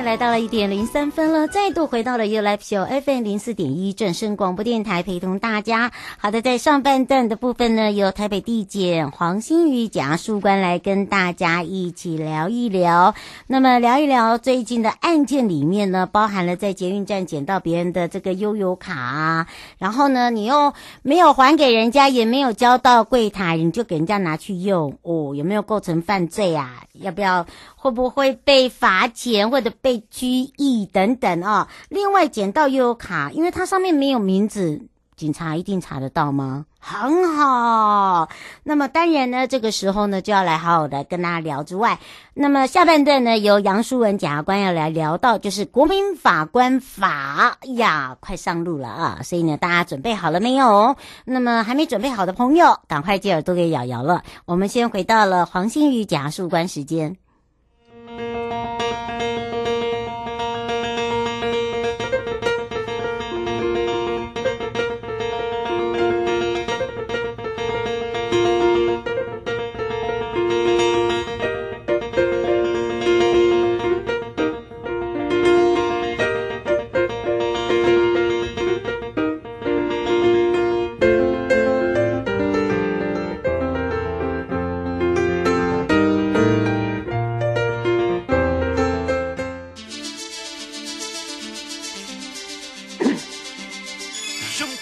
来到了一点零三分了，再度回到了 You Live Show FM 零四点一正声广播电台，陪同大家。好的，在上半段的部分呢，由台北地检黄新宇检察官来跟大家一起聊一聊。那么聊一聊最近的案件里面呢，包含了在捷运站捡到别人的这个悠游卡啊，然后呢，你又没有还给人家，也没有交到柜台，你就给人家拿去用哦，有没有构成犯罪啊？要不要？会不会被罚钱或者被拘役等等啊？另外捡到悠游卡，因为它上面没有名字，警察一定查得到吗？很好。那么当然呢，这个时候呢就要来好好的跟大家聊之外，那么下半段呢由杨书文检察官要来聊到，就是国民法官法呀，快上路了啊！所以呢，大家准备好了没有？那么还没准备好的朋友，赶快借耳朵给瑶瑶了。我们先回到了黄新宇检察官时间。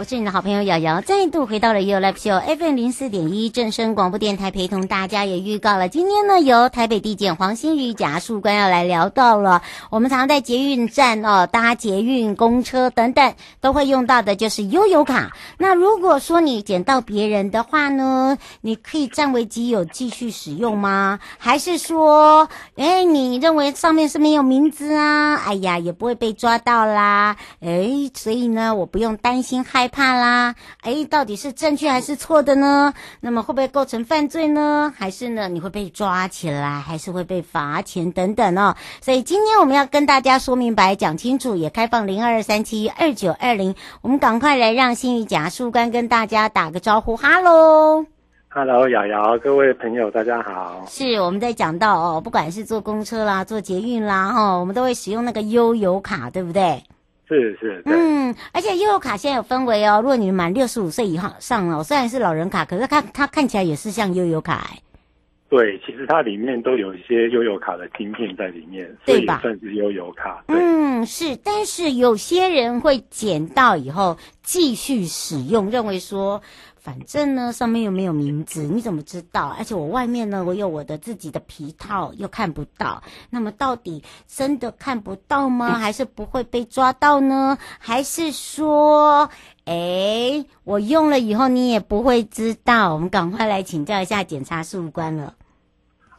我是你的好朋友瑶瑶，再度回到了 You Live Show FM 零四点一正声广播电台，陪同大家也预告了，今天呢由台北地检黄新宇贾树官要来聊到了，我们常在捷运站哦搭捷运、公车等等都会用到的就是悠游卡。那如果说你捡到别人的话呢，你可以占为己有继续使用吗？还是说，哎，你认为上面是没有名字啊？哎呀，也不会被抓到啦。哎，所以呢，我不用担心害。怕啦，哎，到底是正确还是错的呢？那么会不会构成犯罪呢？还是呢，你会被抓起来，还是会被罚钱等等哦？所以今天我们要跟大家说明白、讲清楚，也开放零二二三七二九二零，我们赶快来让新宇检察事务官跟大家打个招呼，哈喽，哈喽，瑶瑶，各位朋友，大家好。是我们在讲到哦，不管是坐公车啦、坐捷运啦，哈，我们都会使用那个悠游卡，对不对？是是，嗯，而且悠游卡现在有分为哦，如果你满六十五岁以上了，虽然是老人卡，可是它它看起来也是像悠游卡哎。对，其实它里面都有一些悠游卡的芯片在里面，对吧？所以算是悠游卡。嗯，是，但是有些人会捡到以后继续使用，认为说。反正呢，上面又没有名字，你怎么知道？而且我外面呢，我有我的自己的皮套，又看不到。那么到底真的看不到吗？还是不会被抓到呢？还是说，哎，我用了以后你也不会知道？我们赶快来请教一下检察事务官了。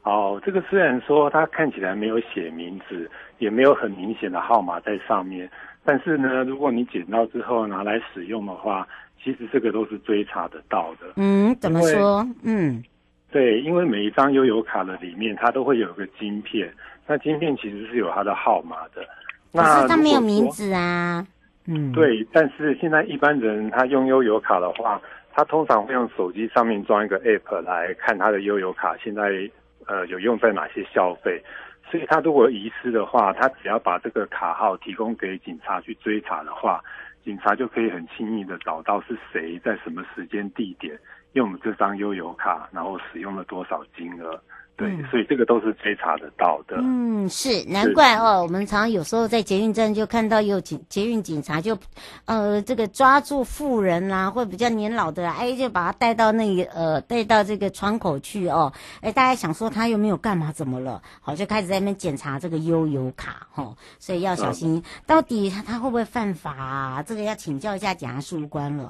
哦，这个虽然说它看起来没有写名字，也没有很明显的号码在上面，但是呢，如果你捡到之后拿来使用的话。其实这个都是追查得到的。嗯，怎么说？嗯，对，因为每一张悠游卡的里面，它都会有一个晶片。那晶片其实是有它的号码的。可是它没有名字啊。嗯，对。但是现在一般人他用悠游卡的话，他通常会用手机上面装一个 App 来看他的悠游卡现在呃有用在哪些消费。所以他如果遗失的话，他只要把这个卡号提供给警察去追查的话。警察就可以很轻易的找到是谁在什么时间地点用这张悠游卡，然后使用了多少金额对，嗯、所以这个都是追查得到的。嗯，是难怪哦。我们常常有时候在捷运站就看到有警捷运警察就，呃，这个抓住富人啦、啊，或比较年老的，哎，就把他带到那个呃，带到这个窗口去哦。哎，大家想说他又没有干嘛，怎么了？好，就开始在那边检查这个悠游卡哈、哦，所以要小心，嗯、到底他他会不会犯法啊？这个要请教一下检察事务官了。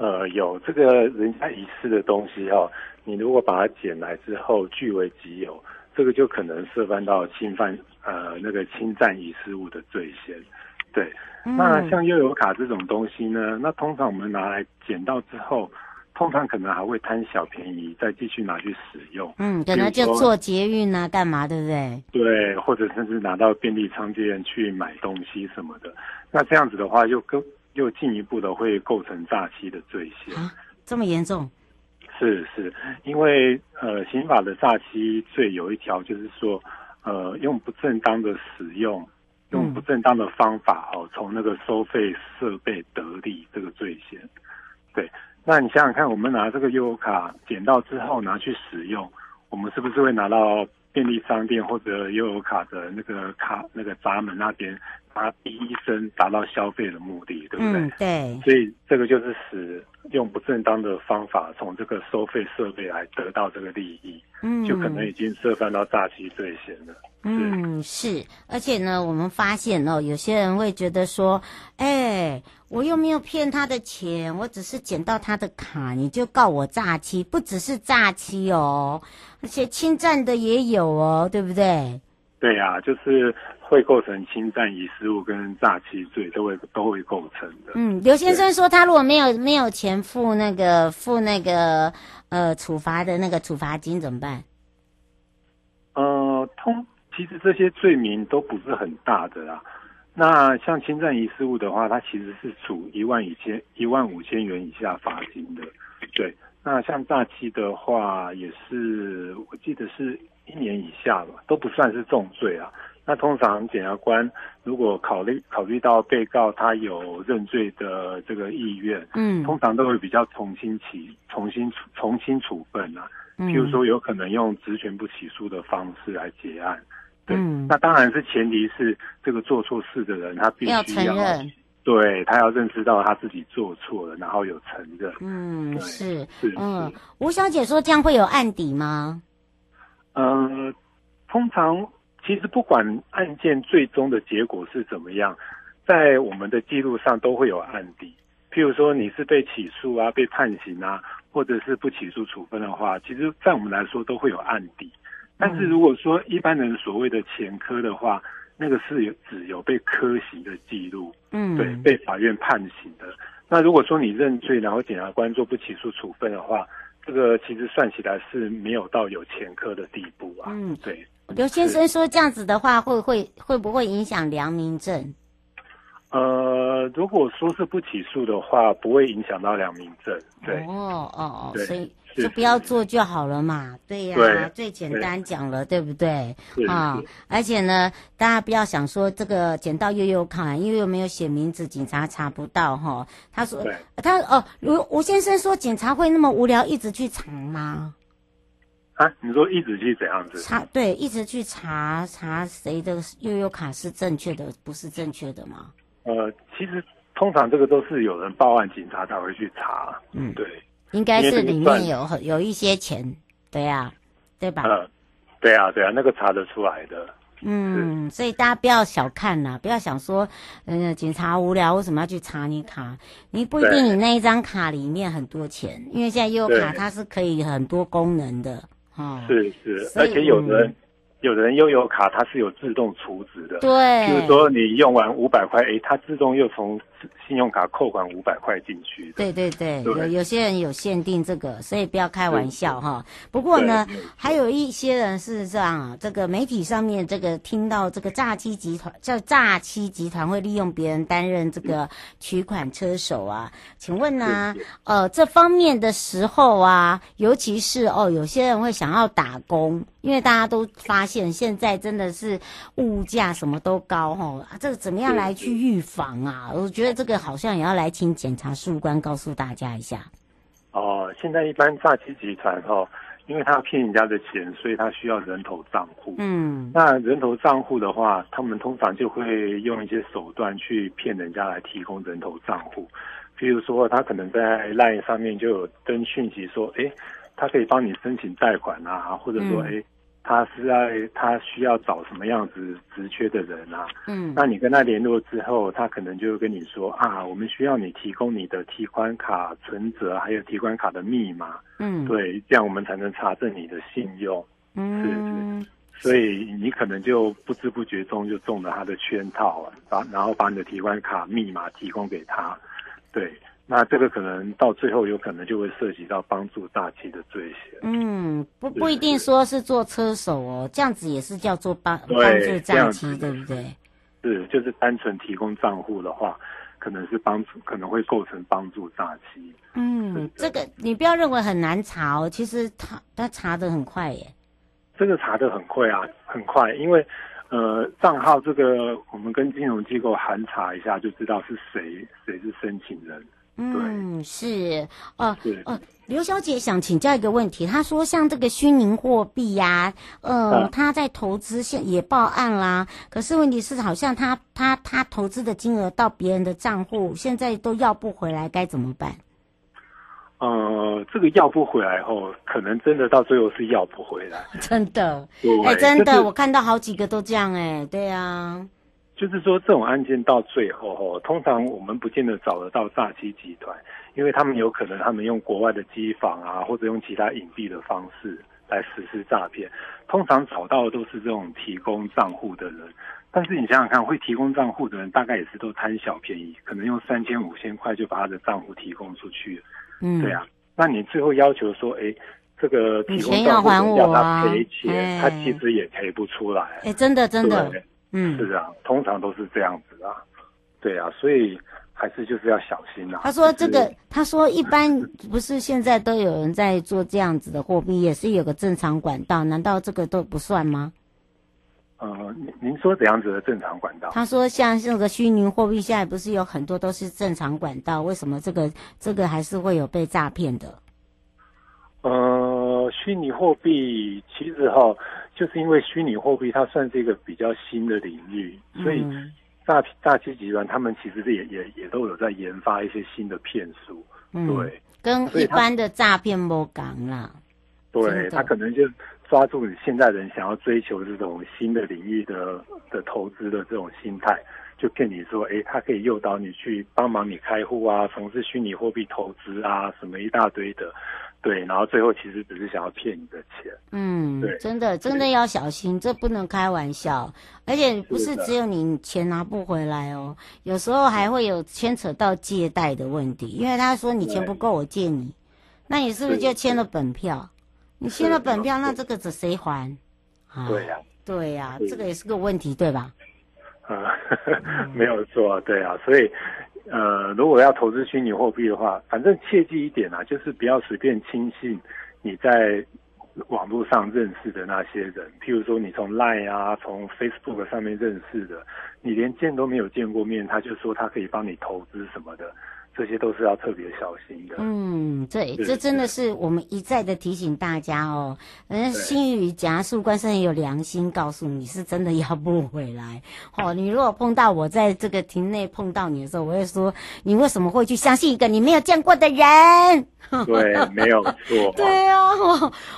呃，有这个人家遗失的东西哦。你如果把它捡来之后据为己有，这个就可能涉犯到侵犯呃那个侵占遗失物的罪嫌。对，嗯、那像悠游卡这种东西呢，那通常我们拿来捡到之后，通常可能还会贪小便宜，再继续拿去使用。嗯，可能就做捷运啊，干嘛，对不对？对，或者甚至拿到便利商店去买东西什么的。那这样子的话，又更又进一步的会构成诈欺的罪嫌。啊，这么严重？是是，因为呃，刑法的诈欺罪有一条，就是说，呃，用不正当的使用，用不正当的方法哦，从那个收费设备得利这个罪嫌。对，那你想想看，我们拿这个悠游卡捡到之后拿去使用，我们是不是会拿到便利商店或者悠游卡的那个卡那个闸门那边？他第一生达到消费的目的，对不对？嗯，对。所以这个就是使用不正当的方法从这个收费设备来得到这个利益，嗯，就可能已经涉犯到诈欺罪嫌了。嗯，是。而且呢，我们发现哦，有些人会觉得说，哎，我又没有骗他的钱，我只是捡到他的卡，你就告我诈欺，不只是诈欺哦，而且侵占的也有哦，对不对？对呀、啊，就是。会构成侵占遗失物跟诈欺罪，都会都会构成的。嗯，刘先生说他如果没有没有钱付那个付那个呃处罚的那个处罚金怎么办？呃，通其实这些罪名都不是很大的啦。那像侵占遗失物的话，它其实是处一万以千一万五千元以下罚金的。对，那像诈欺的话，也是我记得是一年以下吧，都不算是重罪啊。那通常检察官如果考虑考虑到被告他有认罪的这个意愿，嗯，通常都会比较从轻起重新从轻处分啊。嗯，譬如说有可能用职权不起诉的方式来结案。对，嗯，那当然是前提是这个做错事的人他必须要，要承认，对，他要认知到他自己做错了，然后有承认。嗯，对是是嗯，吴小姐说这样会有案底吗？呃，通常。其实不管案件最终的结果是怎么样，在我们的记录上都会有案底。譬如说你是被起诉啊、被判刑啊，或者是不起诉处分的话，其实在我们来说都会有案底。但是如果说一般人所谓的前科的话，那个是有只有被科刑的记录，嗯，对，被法院判刑的。那如果说你认罪，然后检察官做不起诉处分的话，这个其实算起来是没有到有前科的地步啊。嗯，对。刘先生说：“这样子的话，会会会不会影响良民证？”呃，如果说是不起诉的话，不会影响到良民证。对，哦哦哦，所以就不要做就好了嘛。对呀、啊，最简单讲了，对，对不对？啊、哦，而且呢，大家不要想说这个捡到悠悠卡，因为又没有写名字，警察查不到哈、哦。他说，他哦，吴吴先生说，警察会那么无聊，一直去查吗？啊，你说一直去怎样子？查对，一直去查查谁的悠悠卡是正确的，不是正确的吗？呃，其实通常这个都是有人报案，警察才会去查。嗯，对，应该是里面有很有一些钱，对呀、啊，对吧？呃，对啊，对啊，那个查得出来的。嗯，所以大家不要小看呐，不要想说，嗯、呃，警察无聊为什么要去查你卡？你不一定你那一张卡里面很多钱，因为现在悠游卡它是可以很多功能的。哦，是是，而且有人。嗯。有的人悠游卡它是有自动储值的，对，比如说你用完五百块，哎，它自动又从信用卡扣款五百块进去。对对对，对有有些人有限定这个，所以不要开玩笑哈。不过呢，还有一些人是这样啊，这个媒体上面这个听到这个诈欺集团叫诈欺集团会利用别人担任这个取款车手啊，请问呢、啊，呃，这方面的时候啊，尤其是哦，有些人会想要打工。因为大家都发现现在真的是物价什么都高哈，这个怎么样来去预防啊？我觉得这个好像也要来请检察事务官告诉大家一下。哦，现在一般诈欺集团哈，因为他要骗人家的钱，所以他需要人头账户。嗯，那人头账户的话，他们通常就会用一些手段去骗人家来提供人头账户。比如说，他可能在 LINE 上面就有登讯息说，哎，他可以帮你申请贷款啊，或者说，哎、嗯，他是在他需要找什么样子职缺的人啊。嗯，那你跟他联络之后，他可能就会跟你说啊，我们需要你提供你的提款卡存折，还有提款卡的密码。嗯，对，这样我们才能查证你的信用。嗯，是是。所以你可能就不知不觉中就中了他的圈套啊，把然后把你的提款卡密码提供给他。对，那这个可能到最后有可能就会涉及到帮助诈欺的罪嫌。嗯，不不一定说是做车手哦，这样子也是叫做帮帮助诈欺，对不对？是，就是单纯提供账户的话，可能是帮助，可能会构成帮助诈欺。嗯，这个你不要认为很难查哦，其实他他查的很快耶。这个查的很快啊，很快，因为。呃，账号这个我们跟金融机构函查一下，就知道是谁谁是申请人。嗯，是，哦、呃，呃，刘小姐想请教一个问题，她说像这个虚拟货币呀，呃，她、嗯、在投资现也报案啦，可是问题是好像她她她投资的金额到别人的账户，现在都要不回来，该怎么办？呃，这个要不回来后，可能真的到最后是要不回来。真的，哎、欸，真的、就是，我看到好几个都这样、欸，哎，对啊。就是说，这种案件到最后，哦，通常我们不见得找得到诈欺集团，因为他们有可能他们用国外的机房啊，或者用其他隐蔽的方式来实施诈骗。通常找到的都是这种提供账户的人，但是你想想看，会提供账户的人大概也是都贪小便宜，可能用三千五千块就把他的账户提供出去。嗯，对啊，那你最后要求说，哎，这个提供账户要他，赔钱，他其实也赔不出来。哎，真的真的，嗯，是啊，通常都是这样子啊，对啊，所以还是就是要小心啊。他说这个，他说一般不是现在都有人在做这样子的货币，也是有个正常管道，难道这个都不算吗？呃，您您说怎样子的正常管道？他说像这个虚拟货币，现在不是有很多都是正常管道，为什么这个这个还是会有被诈骗的？呃，虚拟货币其实哈，就是因为虚拟货币它算是一个比较新的领域，所以诈诈欺集团他们其实也也也都有在研发一些新的骗术，嗯，对，跟一般的诈骗不同啦。对，他可能就。抓住你现在人想要追求这种新的领域的的投资的这种心态，就骗你说，哎，他可以诱导你去帮忙你开户啊，从事虚拟货币投资啊，什么一大堆的，对，然后最后其实只是想要骗你的钱。嗯，对，真的真的要小心，这不能开玩笑，而且不是只有你钱拿不回来哦，有时候还会有牵扯到借贷的问题，因为他说你钱不够，我借你，那你是不是就签了本票？你签了本票，那这个是谁还？对呀、啊，对呀、啊，这个也是个问题，对吧？呃，没有错，对啊，所以，呃，如果要投资虚拟货币的话，反正切记一点啊，就是不要随便轻信你在网络上认识的那些人，譬如说你从 Line 啊，从 Facebook 上面认识的，你连见都没有见过面，他就说他可以帮你投资什么的。这些都是要特别小心的。嗯，对，这真的是我们一再的提醒大家哦。人家心语夹树官是很有良心，告诉你是真的要不回来。哦，你如果碰到我在这个庭内碰到你的时候，我会说，你为什么会去相信一个你没有见过的人？对，没有错。对啊，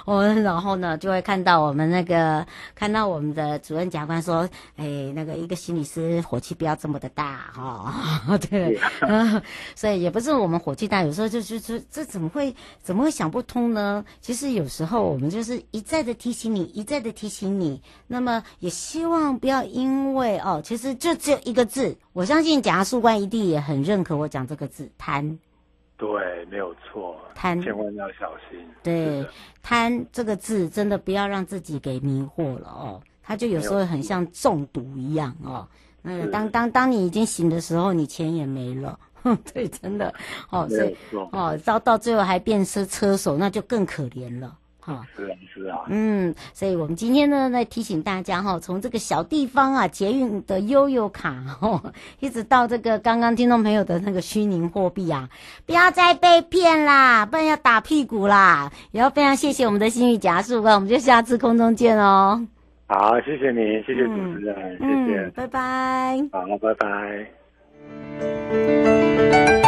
我们然后呢就会看到我们那个看到我们的主任检察官说，哎，那个一个心理师火气不要这么的大哈、哦。对，嗯，所以也不是我们火气大，有时候就就就这怎么会怎么会想不通呢？其实有时候我们就是一再的提醒你，一再的提醒你，那么也希望不要因为哦，其实就只有一个字，我相信检察官一定也很认可我讲这个字贪。对，没有错，贪，千万要小心。对，贪这个字真的不要让自己给迷惑了哦，它就有时候很像中毒一样哦。那个当当当你已经醒的时候，你钱也没了，哼，对，真的哦，所以哦，到到最后还变成车手，那就更可怜了。哈，是啊，是啊，嗯，所以我们今天呢，来提醒大家哈，从这个小地方啊，捷运的悠游卡哦，一直到这个刚刚听众朋友的那个虚拟货币啊，不要再被骗啦，不然要打屁股啦。也要非常谢谢我们的心理夹树，那我们就下次空中见哦。好，谢谢你，谢谢主持人，嗯、谢谢，嗯、拜拜。好，拜拜。Música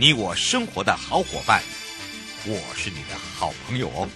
你我生活的好伙伴，我是你的好朋友哦。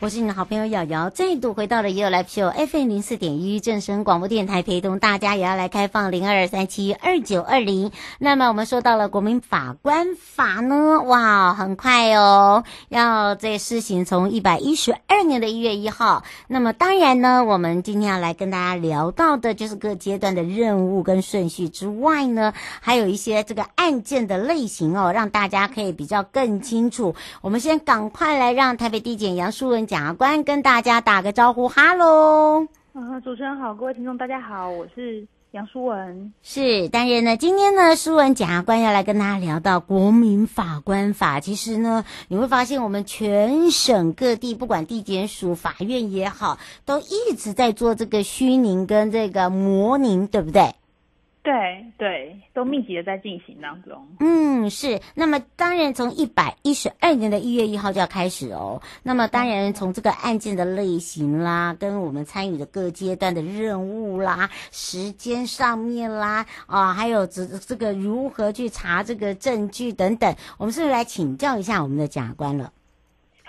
我是你的好朋友瑶瑶，再度回到了也有来秀 FM 零四点一正声广播电台，陪同大家也要来开放零二三七二九二零。那么我们说到了国民法官法呢，哇，很快哦，要在施行从一百一十二年的一月一号。那么当然呢，我们今天要来跟大家聊到的就是各阶段的任务跟顺序之外呢，还有一些这个案件的类型哦，让大家可以比较更清楚。我们先赶快来让台北地检杨淑文检察官跟大家打个招呼，哈喽！啊，主持人好，各位听众大家好，我是杨淑文。是，但是呢，今天呢，淑文检察官要来跟大家聊到国民法官法。其实呢，你会发现我们全省各地，不管地检署、法院也好，都一直在做这个虚拟跟这个模拟，对不对？对对，都密集的在进行当中。嗯，是。那么当然，从一百一十二年的一月一号就要开始哦。那么当然，从这个案件的类型啦，跟我们参与的各阶段的任务啦、时间上面啦，啊，还有这这个如何去查这个证据等等，我们是不是来请教一下我们的检察官了？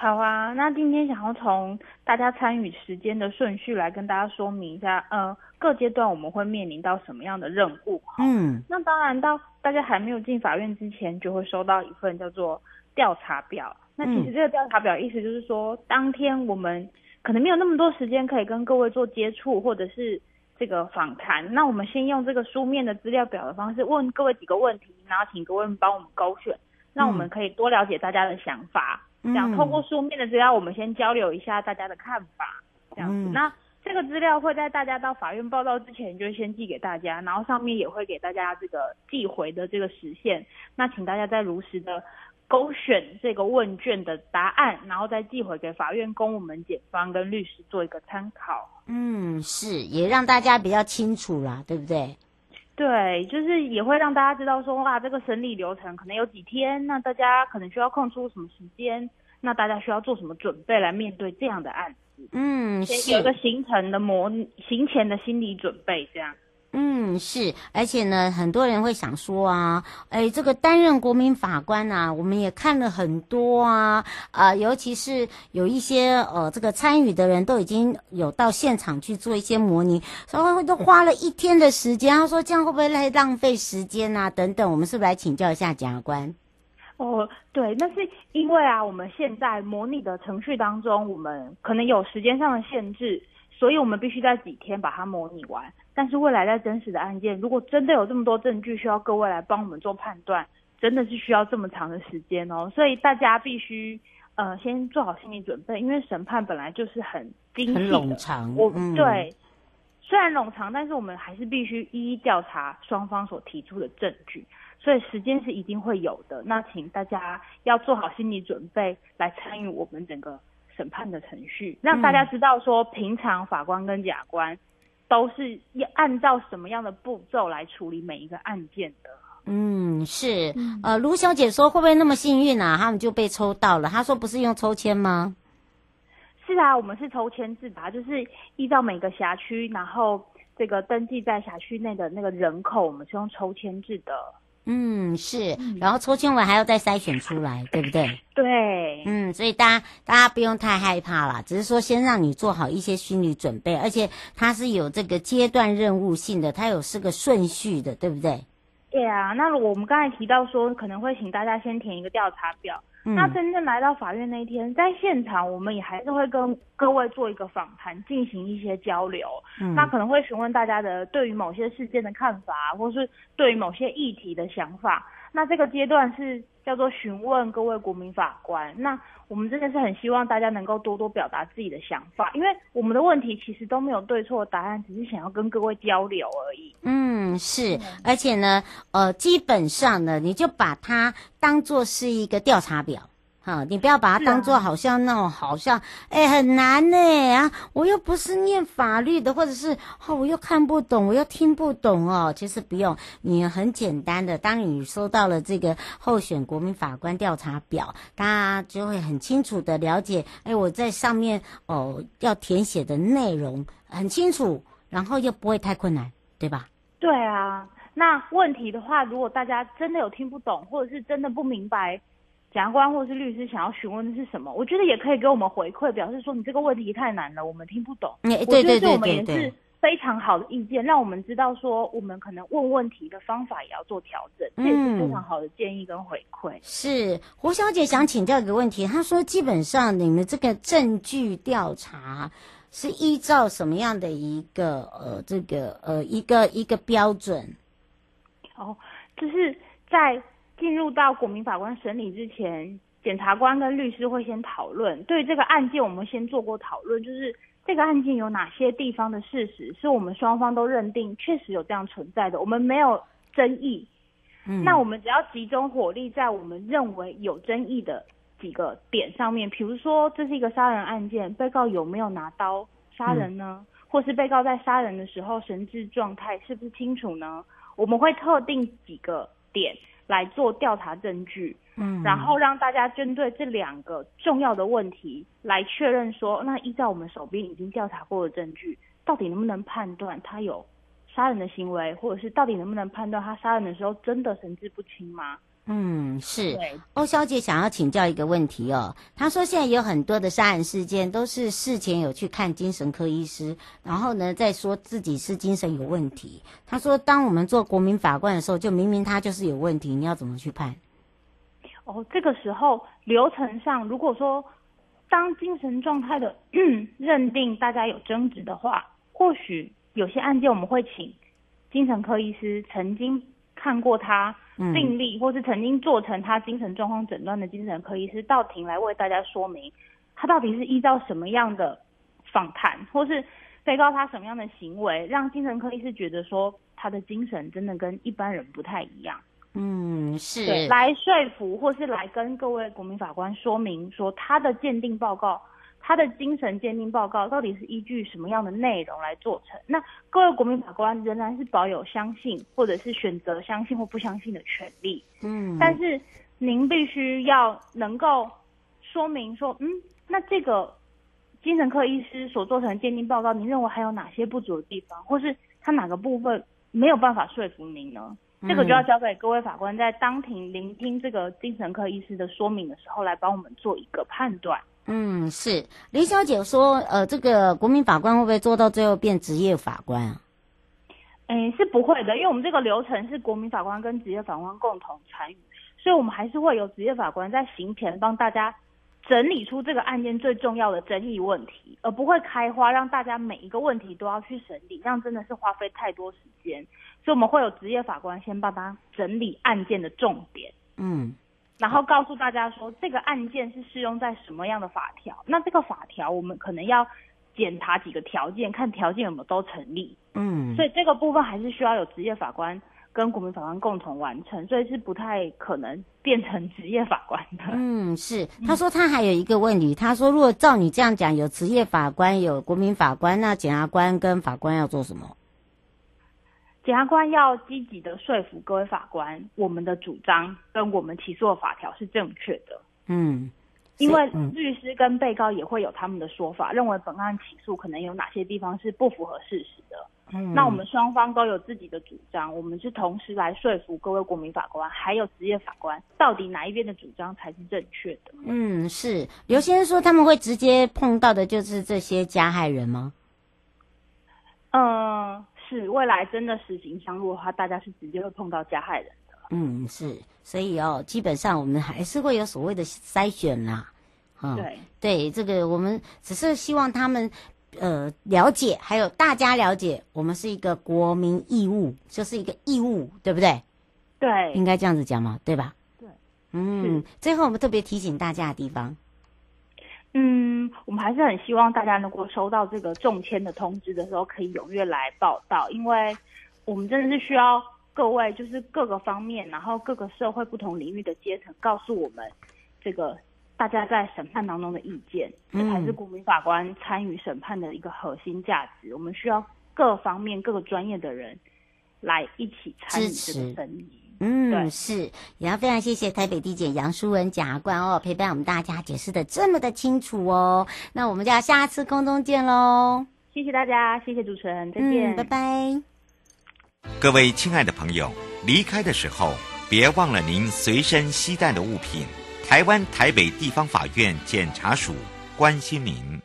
好啊，那今天想要从大家参与时间的顺序来跟大家说明一下，呃，各阶段我们会面临到什么样的任务？嗯，那当然到大家还没有进法院之前，就会收到一份叫做调查表。那其实这个调查表意思就是说，当天我们可能没有那么多时间可以跟各位做接触或者是这个访谈，那我们先用这个书面的资料表的方式问各位几个问题，然后请各位帮我们勾选，让我们可以多了解大家的想法。这样透过书面的资料，我们先交流一下大家的看法，这样子。嗯、那这个资料会在大家到法院报到之前，就先寄给大家，然后上面也会给大家这个寄回的这个时限。那请大家再如实的勾选这个问卷的答案，然后再寄回给法院，供我们检方跟律师做一个参考。嗯，是，也让大家比较清楚啦，对不对？对，就是也会让大家知道说，哇，这个审理流程可能有几天，那大家可能需要空出什么时间，那大家需要做什么准备来面对这样的案子？嗯，先有一个行程的模行前的心理准备，这样。嗯，是，而且呢，很多人会想说啊，哎，这个担任国民法官啊，我们也看了很多啊，啊、尤其是有一些呃，这个参与的人都已经有到现场去做一些模拟，然后都花了一天的时间。他说这样会不会太浪费时间啊？等等，我们是不是来请教一下检察官？哦，对，那是因为啊，我们现在模拟的程序当中，我们可能有时间上的限制。所以我们必须在几天把它模拟完，但是未来在真实的案件，如果真的有这么多证据需要各位来帮我们做判断，真的是需要这么长的时间哦。所以大家必须呃先做好心理准备，因为审判本来就是很精细的，很冗长。我、嗯、对，虽然冗长，但是我们还是必须一一调查双方所提出的证据，所以时间是一定会有的。那请大家要做好心理准备来参与我们整个。审判的程序，让大家知道说，平常法官跟假官都是要按照什么样的步骤来处理每一个案件的。嗯，是。呃，卢小姐说会不会那么幸运啊？他们就被抽到了。她说不是用抽签吗？是啊，我们是抽签制的，就是依照每个辖区，然后这个登记在辖区内的那个人口，我们是用抽签制的。嗯，是，然后抽签完还要再筛选出来，对不对？对，嗯，所以大家大家不用太害怕啦，只是说先让你做好一些心理准备，而且它是有这个阶段任务性的，它有是个顺序的，对不对？对啊，那我们刚才提到说可能会请大家先填一个调查表。嗯、那真正来到法院那一天，在现场我们也还是会跟各位做一个访谈，进行一些交流。嗯，那可能会询问大家的对于某些事件的看法，或是对于某些议题的想法。那这个阶段是叫做询问各位国民法官。那我们真的是很希望大家能够多多表达自己的想法，因为我们的问题其实都没有对错答案，只是想要跟各位交流而已。嗯，是，而且呢，呃，基本上呢，你就把它当做是一个调查表。啊，你不要把它当做好像那种，啊、好像哎、欸、很难呢啊！我又不是念法律的，或者是哦，我又看不懂，我又听不懂哦。其实不用，你很简单的，当你收到了这个候选国民法官调查表，大家就会很清楚的了解，哎、欸，我在上面哦要填写的内容很清楚，然后又不会太困难，对吧？对啊，那问题的话，如果大家真的有听不懂，或者是真的不明白。检察官或是律师想要询问的是什么？我觉得也可以给我们回馈，表示说你这个问题太难了，我们听不懂。对对对对对，我觉得这我们也是非常好的意见，让我们知道说我们可能问问题的方法也要做调整，这也是非常好的建议跟回馈。嗯、是胡小姐想请教一个问题，她说基本上你们这个证据调查是依照什么样的一个呃这个呃一个一个标准？哦，就是在。进入到国民法官审理之前，检察官跟律师会先讨论。对这个案件，我们先做过讨论，就是这个案件有哪些地方的事实是我们双方都认定确实有这样存在的，我们没有争议。嗯，那我们只要集中火力在我们认为有争议的几个点上面，比如说这是一个杀人案件，被告有没有拿刀杀人呢？嗯，或是被告在杀人的时候神志状态是不是清楚呢？我们会特定几个点。来做调查证据，嗯，然后让大家针对这两个重要的问题来确认说，那依照我们手边已经调查过的证据，到底能不能判断他有杀人的行为，或者是到底能不能判断他杀人的时候真的神志不清吗？嗯，是。欧小姐想要请教一个问题哦，她说现在有很多的杀人事件都是事前有去看精神科医师，然后呢再说自己是精神有问题。她说，当我们做国民法官的时候，就明明他就是有问题，你要怎么去判？哦，这个时候流程上，如果说当精神状态的 认定大家有争执的话，或许有些案件我们会请精神科医师曾经看过他。病例，或是曾经做成他精神状况诊断的精神科医师到庭来为大家说明，他到底是依照什么样的访谈，或是被告他什么样的行为，让精神科医师觉得说他的精神真的跟一般人不太一样。嗯，是。来说服，或是来跟各位国民法官说明说他的鉴定报告。他的精神鉴定报告到底是依据什么样的内容来做成？那各位国民法官仍然是保有相信或者是选择相信或不相信的权利。嗯，但是您必须要能够说明说，嗯，那这个精神科医师所做成的鉴定报告，您认为还有哪些不足的地方，或是他哪个部分没有办法说服您呢？这个就要交给各位法官在当庭聆听这个精神科医师的说明的时候，来帮我们做一个判断。嗯，是林小姐说，呃，这个国民法官会不会做到最后变职业法官啊？诶，是不会的，因为我们这个流程是国民法官跟职业法官共同参与，所以我们还是会有职业法官在行前帮大家整理出这个案件最重要的争议问题，而不会开花让大家每一个问题都要去审理，这样真的是花费太多时间，所以我们会有职业法官先帮他整理案件的重点。嗯。然后告诉大家说，这个案件是适用在什么样的法条？那这个法条我们可能要检查几个条件，看条件有没有都成立。嗯，所以这个部分还是需要有职业法官跟国民法官共同完成，所以是不太可能变成职业法官的。嗯，是。他说他还有一个问题，他说如果照你这样讲，有职业法官，有国民法官，那检察官跟法官要做什么？检察官要积极的说服各位法官，我们的主张跟我们起诉的法条是正确的。嗯，因为律师跟被告也会有他们的说法，认为本案起诉可能有哪些地方是不符合事实的。嗯，那我们双方都有自己的主张，我们是同时来说服各位国民法官还有职业法官，到底哪一边的主张才是正确的？嗯，是刘先生说他们会直接碰到的就是这些加害人吗？嗯、呃，是未来真的实行相入的话，大家是直接会碰到加害人的。嗯，是，所以哦，基本上我们还是会有所谓的筛选啦。啊、嗯，对对，这个我们只是希望他们。呃，了解，还有大家了解，我们是一个国民义务，就是一个义务，对不对？对，应该这样子讲嘛，对吧？对，嗯。最后，我们特别提醒大家的地方，嗯，我们还是很希望大家能够收到这个中签的通知的时候，可以踊跃来报道，因为我们真的是需要各位，就是各个方面，然后各个社会不同领域的阶层，告诉我们这个。大家在审判当中的意见，这才是国民法官参与审判的一个核心价值。嗯、我们需要各方面、各个专业的人来一起参与这个审理。嗯，对是。也要非常谢谢台北地检杨淑文检察官哦，陪伴我们大家解释的这么的清楚哦。那我们就要下次空中见喽。谢谢大家，谢谢主持人，再见，嗯、拜拜。各位亲爱的朋友，离开的时候别忘了您随身携带的物品。台湾台北地方法院检察署关心您。